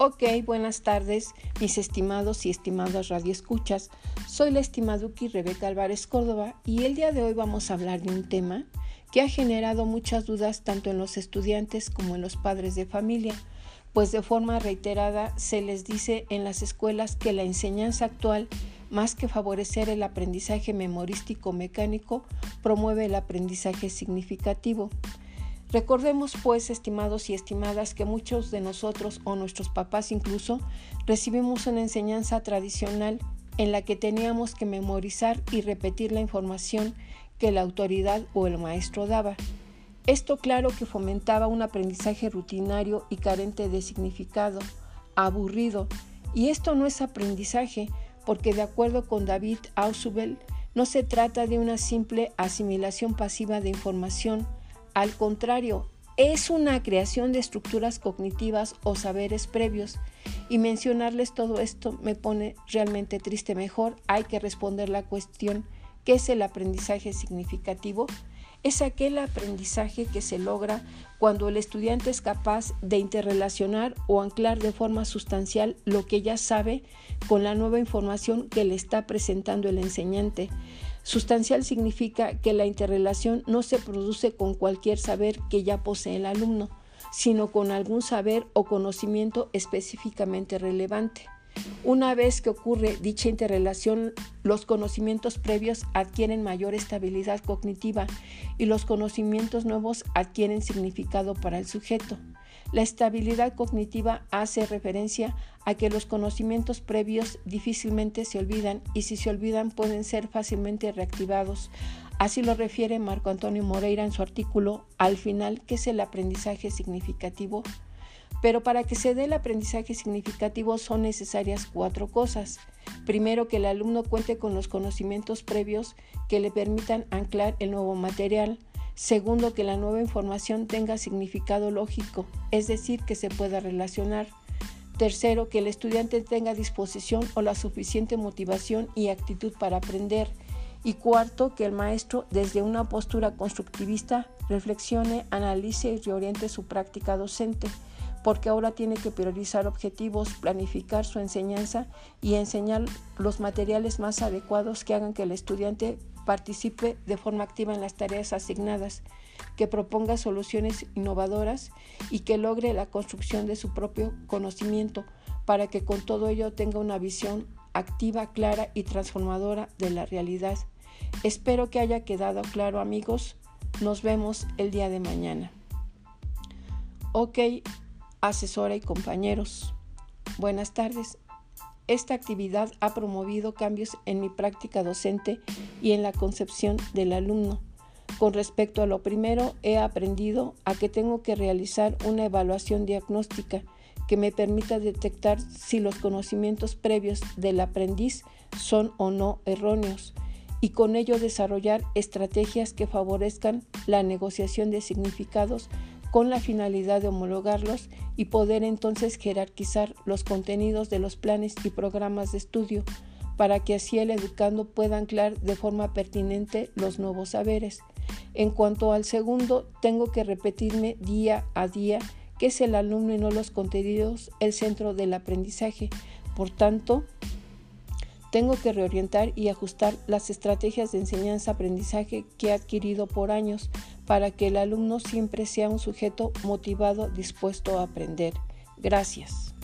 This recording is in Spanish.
Ok, buenas tardes, mis estimados y estimadas radioescuchas. Soy la estimaduki Rebeca Álvarez Córdoba y el día de hoy vamos a hablar de un tema que ha generado muchas dudas tanto en los estudiantes como en los padres de familia, pues de forma reiterada se les dice en las escuelas que la enseñanza actual, más que favorecer el aprendizaje memorístico mecánico, promueve el aprendizaje significativo. Recordemos pues, estimados y estimadas, que muchos de nosotros o nuestros papás incluso recibimos una enseñanza tradicional en la que teníamos que memorizar y repetir la información que la autoridad o el maestro daba. Esto claro que fomentaba un aprendizaje rutinario y carente de significado, aburrido, y esto no es aprendizaje, porque de acuerdo con David Ausubel, no se trata de una simple asimilación pasiva de información, al contrario, es una creación de estructuras cognitivas o saberes previos. Y mencionarles todo esto me pone realmente triste. Mejor hay que responder la cuestión, ¿qué es el aprendizaje significativo? Es aquel aprendizaje que se logra cuando el estudiante es capaz de interrelacionar o anclar de forma sustancial lo que ya sabe con la nueva información que le está presentando el enseñante. Sustancial significa que la interrelación no se produce con cualquier saber que ya posee el alumno, sino con algún saber o conocimiento específicamente relevante. Una vez que ocurre dicha interrelación, los conocimientos previos adquieren mayor estabilidad cognitiva y los conocimientos nuevos adquieren significado para el sujeto. La estabilidad cognitiva hace referencia a que los conocimientos previos difícilmente se olvidan y si se olvidan pueden ser fácilmente reactivados. Así lo refiere Marco Antonio Moreira en su artículo Al final, ¿qué es el aprendizaje significativo? Pero para que se dé el aprendizaje significativo son necesarias cuatro cosas. Primero, que el alumno cuente con los conocimientos previos que le permitan anclar el nuevo material. Segundo, que la nueva información tenga significado lógico, es decir, que se pueda relacionar. Tercero, que el estudiante tenga disposición o la suficiente motivación y actitud para aprender. Y cuarto, que el maestro, desde una postura constructivista, reflexione, analice y reoriente su práctica docente, porque ahora tiene que priorizar objetivos, planificar su enseñanza y enseñar los materiales más adecuados que hagan que el estudiante participe de forma activa en las tareas asignadas, que proponga soluciones innovadoras y que logre la construcción de su propio conocimiento para que con todo ello tenga una visión activa, clara y transformadora de la realidad. Espero que haya quedado claro amigos. Nos vemos el día de mañana. Ok, asesora y compañeros. Buenas tardes. Esta actividad ha promovido cambios en mi práctica docente y en la concepción del alumno. Con respecto a lo primero, he aprendido a que tengo que realizar una evaluación diagnóstica que me permita detectar si los conocimientos previos del aprendiz son o no erróneos y con ello desarrollar estrategias que favorezcan la negociación de significados con la finalidad de homologarlos y poder entonces jerarquizar los contenidos de los planes y programas de estudio para que así el educando pueda anclar de forma pertinente los nuevos saberes. En cuanto al segundo, tengo que repetirme día a día que es el alumno y no los contenidos el centro del aprendizaje. Por tanto, tengo que reorientar y ajustar las estrategias de enseñanza-aprendizaje que he adquirido por años para que el alumno siempre sea un sujeto motivado, dispuesto a aprender. Gracias.